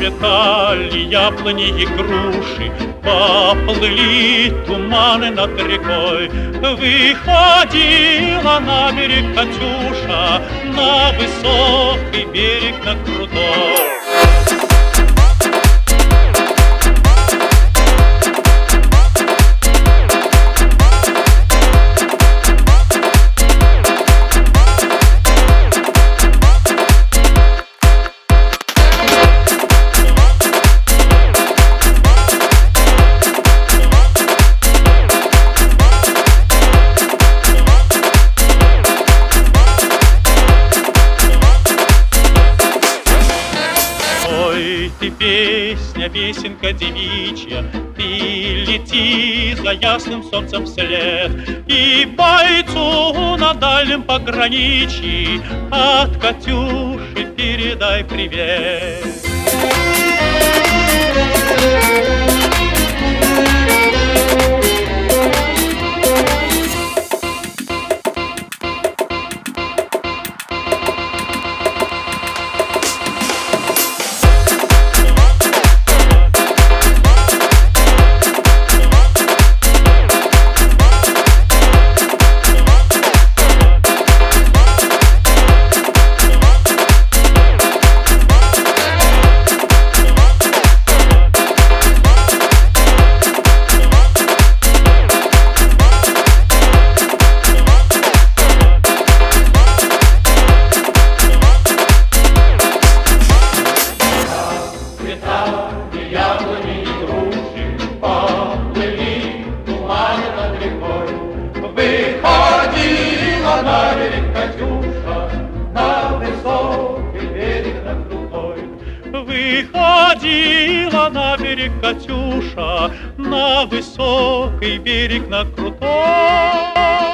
Расцветали яблони и груши, Поплыли туманы над рекой. Выходила на берег Катюша, На высокий берег, на крутой. Песня, песенка девичья, Ты лети за ясным солнцем вслед, И бойцу на дальнем пограничье От Катюши передай привет. На берег Катюша, на высокий берег, на крутой. Выходила на берег Катюша, на высокий берег, на крутой.